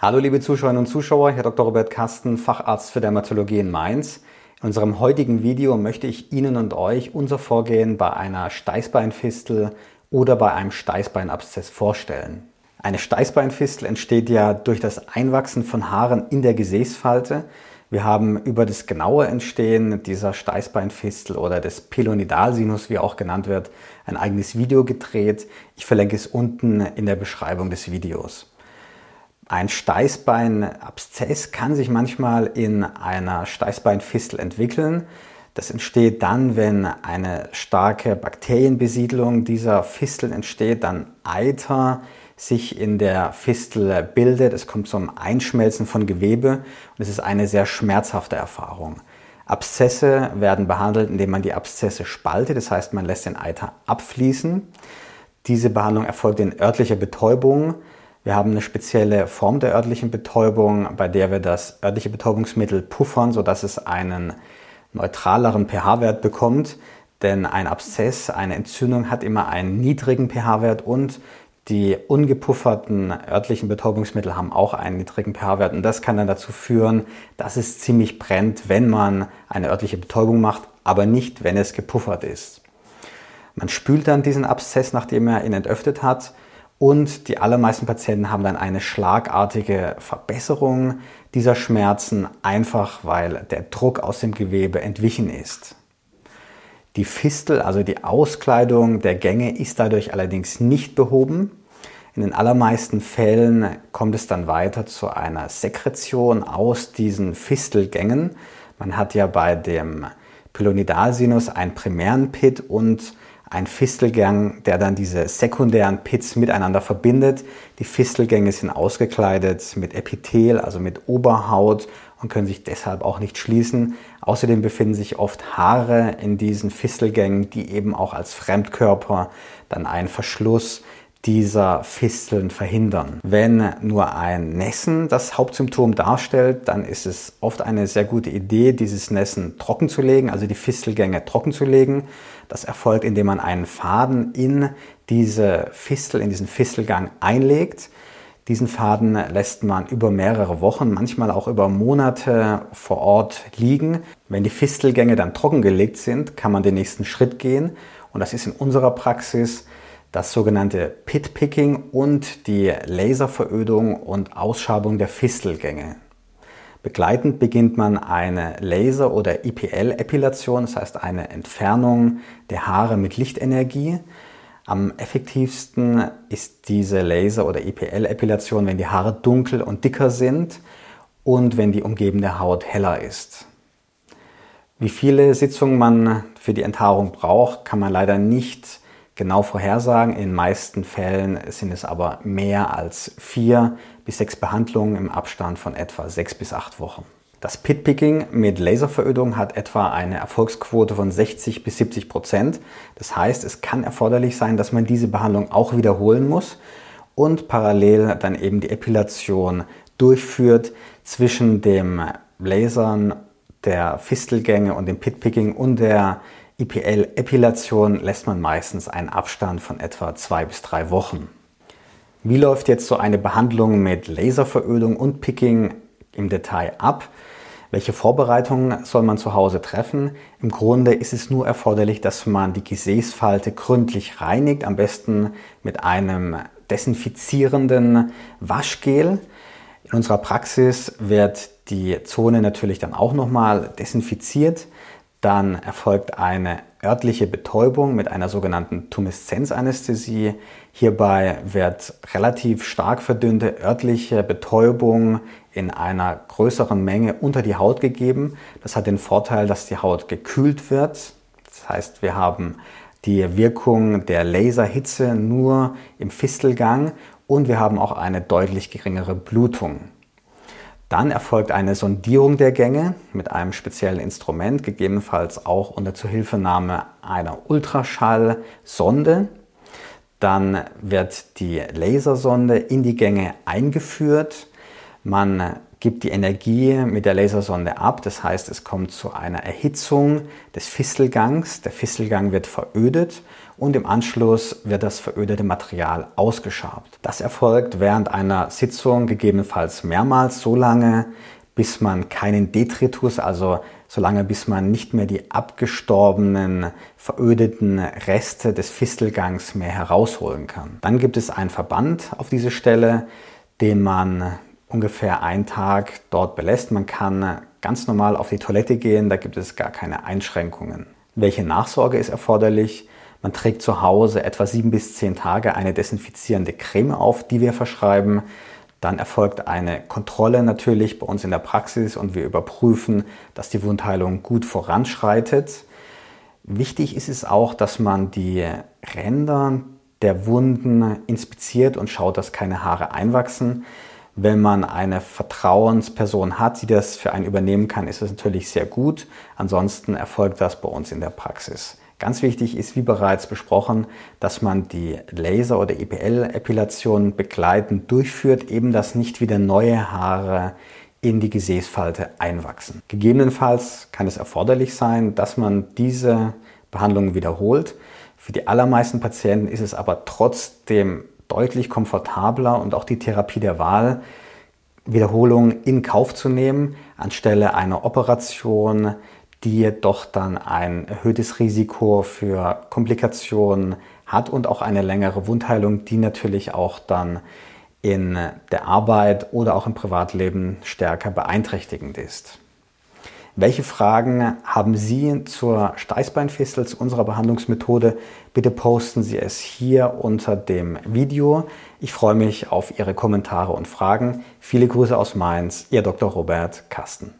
Hallo liebe Zuschauerinnen und Zuschauer, Herr Dr. Robert Kasten, Facharzt für Dermatologie in Mainz. In unserem heutigen Video möchte ich Ihnen und euch unser Vorgehen bei einer Steißbeinfistel oder bei einem Steißbeinabszess vorstellen. Eine Steißbeinfistel entsteht ja durch das Einwachsen von Haaren in der Gesäßfalte. Wir haben über das genaue Entstehen dieser Steißbeinfistel oder des Pilonidalsinus, wie auch genannt wird, ein eigenes Video gedreht. Ich verlinke es unten in der Beschreibung des Videos. Ein Steißbeinabszess kann sich manchmal in einer Steißbeinfistel entwickeln. Das entsteht dann, wenn eine starke Bakterienbesiedlung dieser Fistel entsteht, dann Eiter sich in der Fistel bildet. Es kommt zum Einschmelzen von Gewebe und es ist eine sehr schmerzhafte Erfahrung. Abszesse werden behandelt, indem man die Abszesse spaltet, das heißt man lässt den Eiter abfließen. Diese Behandlung erfolgt in örtlicher Betäubung. Wir haben eine spezielle Form der örtlichen Betäubung, bei der wir das örtliche Betäubungsmittel puffern, sodass es einen neutraleren pH-Wert bekommt. Denn ein Abszess, eine Entzündung hat immer einen niedrigen pH-Wert und die ungepufferten örtlichen Betäubungsmittel haben auch einen niedrigen pH-Wert und das kann dann dazu führen, dass es ziemlich brennt, wenn man eine örtliche Betäubung macht, aber nicht, wenn es gepuffert ist. Man spült dann diesen Abszess, nachdem er ihn entöffnet hat und die allermeisten Patienten haben dann eine schlagartige Verbesserung dieser Schmerzen, einfach weil der Druck aus dem Gewebe entwichen ist. Die Fistel, also die Auskleidung der Gänge, ist dadurch allerdings nicht behoben. In den allermeisten Fällen kommt es dann weiter zu einer Sekretion aus diesen Fistelgängen. Man hat ja bei dem Pylonidalsinus einen primären Pit und ein Fistelgang, der dann diese sekundären Pits miteinander verbindet. Die Fistelgänge sind ausgekleidet mit Epithel, also mit Oberhaut und können sich deshalb auch nicht schließen. Außerdem befinden sich oft Haare in diesen Fistelgängen, die eben auch als Fremdkörper dann einen Verschluss dieser Fisteln verhindern. Wenn nur ein Nässen das Hauptsymptom darstellt, dann ist es oft eine sehr gute Idee, dieses Nässen trocken zu legen, also die Fistelgänge trocken zu legen. Das erfolgt, indem man einen Faden in diese Fistel, in diesen Fistelgang einlegt. Diesen Faden lässt man über mehrere Wochen, manchmal auch über Monate vor Ort liegen. Wenn die Fistelgänge dann trockengelegt sind, kann man den nächsten Schritt gehen. Und das ist in unserer Praxis das sogenannte Pit-Picking und die Laserverödung und Ausschabung der Fistelgänge. Begleitend beginnt man eine Laser- oder IPL-Epilation, das heißt eine Entfernung der Haare mit Lichtenergie. Am effektivsten ist diese Laser- oder IPL-Epilation, wenn die Haare dunkel und dicker sind und wenn die umgebende Haut heller ist. Wie viele Sitzungen man für die Enthaarung braucht, kann man leider nicht genau vorhersagen. In den meisten Fällen sind es aber mehr als vier bis sechs Behandlungen im Abstand von etwa sechs bis acht Wochen. Das Pitpicking mit Laserverödung hat etwa eine Erfolgsquote von 60 bis 70 Prozent. Das heißt, es kann erforderlich sein, dass man diese Behandlung auch wiederholen muss und parallel dann eben die Epilation durchführt zwischen dem Lasern der Fistelgänge und dem Pitpicking und der IPL-Epilation lässt man meistens einen Abstand von etwa zwei bis drei Wochen. Wie läuft jetzt so eine Behandlung mit Laserverödung und Picking im Detail ab? Welche Vorbereitungen soll man zu Hause treffen? Im Grunde ist es nur erforderlich, dass man die Gesäßfalte gründlich reinigt, am besten mit einem desinfizierenden Waschgel. In unserer Praxis wird die Zone natürlich dann auch nochmal desinfiziert. Dann erfolgt eine örtliche Betäubung mit einer sogenannten Tumeszenzanästhesie. Hierbei wird relativ stark verdünnte örtliche Betäubung in einer größeren Menge unter die Haut gegeben. Das hat den Vorteil, dass die Haut gekühlt wird. Das heißt, wir haben die Wirkung der Laserhitze nur im Fistelgang und wir haben auch eine deutlich geringere Blutung. Dann erfolgt eine Sondierung der Gänge mit einem speziellen Instrument, gegebenenfalls auch unter Zuhilfenahme einer Ultraschallsonde. Dann wird die Lasersonde in die Gänge eingeführt. Man gibt die Energie mit der Lasersonde ab. Das heißt, es kommt zu einer Erhitzung des Fistelgangs. Der Fistelgang wird verödet und im Anschluss wird das verödete Material ausgeschabt. Das erfolgt während einer Sitzung gegebenenfalls mehrmals so lange, bis man keinen Detritus, also so lange bis man nicht mehr die abgestorbenen, verödeten Reste des Fistelgangs mehr herausholen kann. Dann gibt es einen Verband auf diese Stelle, den man ungefähr einen Tag dort belässt. Man kann ganz normal auf die Toilette gehen, da gibt es gar keine Einschränkungen. Welche Nachsorge ist erforderlich? Man trägt zu Hause etwa sieben bis zehn Tage eine desinfizierende Creme auf, die wir verschreiben. Dann erfolgt eine Kontrolle natürlich bei uns in der Praxis und wir überprüfen, dass die Wundheilung gut voranschreitet. Wichtig ist es auch, dass man die Ränder der Wunden inspiziert und schaut, dass keine Haare einwachsen. Wenn man eine Vertrauensperson hat, die das für einen übernehmen kann, ist es natürlich sehr gut. Ansonsten erfolgt das bei uns in der Praxis. Ganz wichtig ist, wie bereits besprochen, dass man die Laser- oder EPL-Epilation begleitend durchführt, eben dass nicht wieder neue Haare in die Gesäßfalte einwachsen. Gegebenenfalls kann es erforderlich sein, dass man diese Behandlung wiederholt. Für die allermeisten Patienten ist es aber trotzdem deutlich komfortabler und auch die Therapie der Wahl, Wiederholungen in Kauf zu nehmen, anstelle einer Operation, die jedoch dann ein erhöhtes Risiko für Komplikationen hat und auch eine längere Wundheilung, die natürlich auch dann in der Arbeit oder auch im Privatleben stärker beeinträchtigend ist. Welche Fragen haben Sie zur Steißbeinfistel, zu unserer Behandlungsmethode? Bitte posten Sie es hier unter dem Video. Ich freue mich auf Ihre Kommentare und Fragen. Viele Grüße aus Mainz, Ihr Dr. Robert Kasten.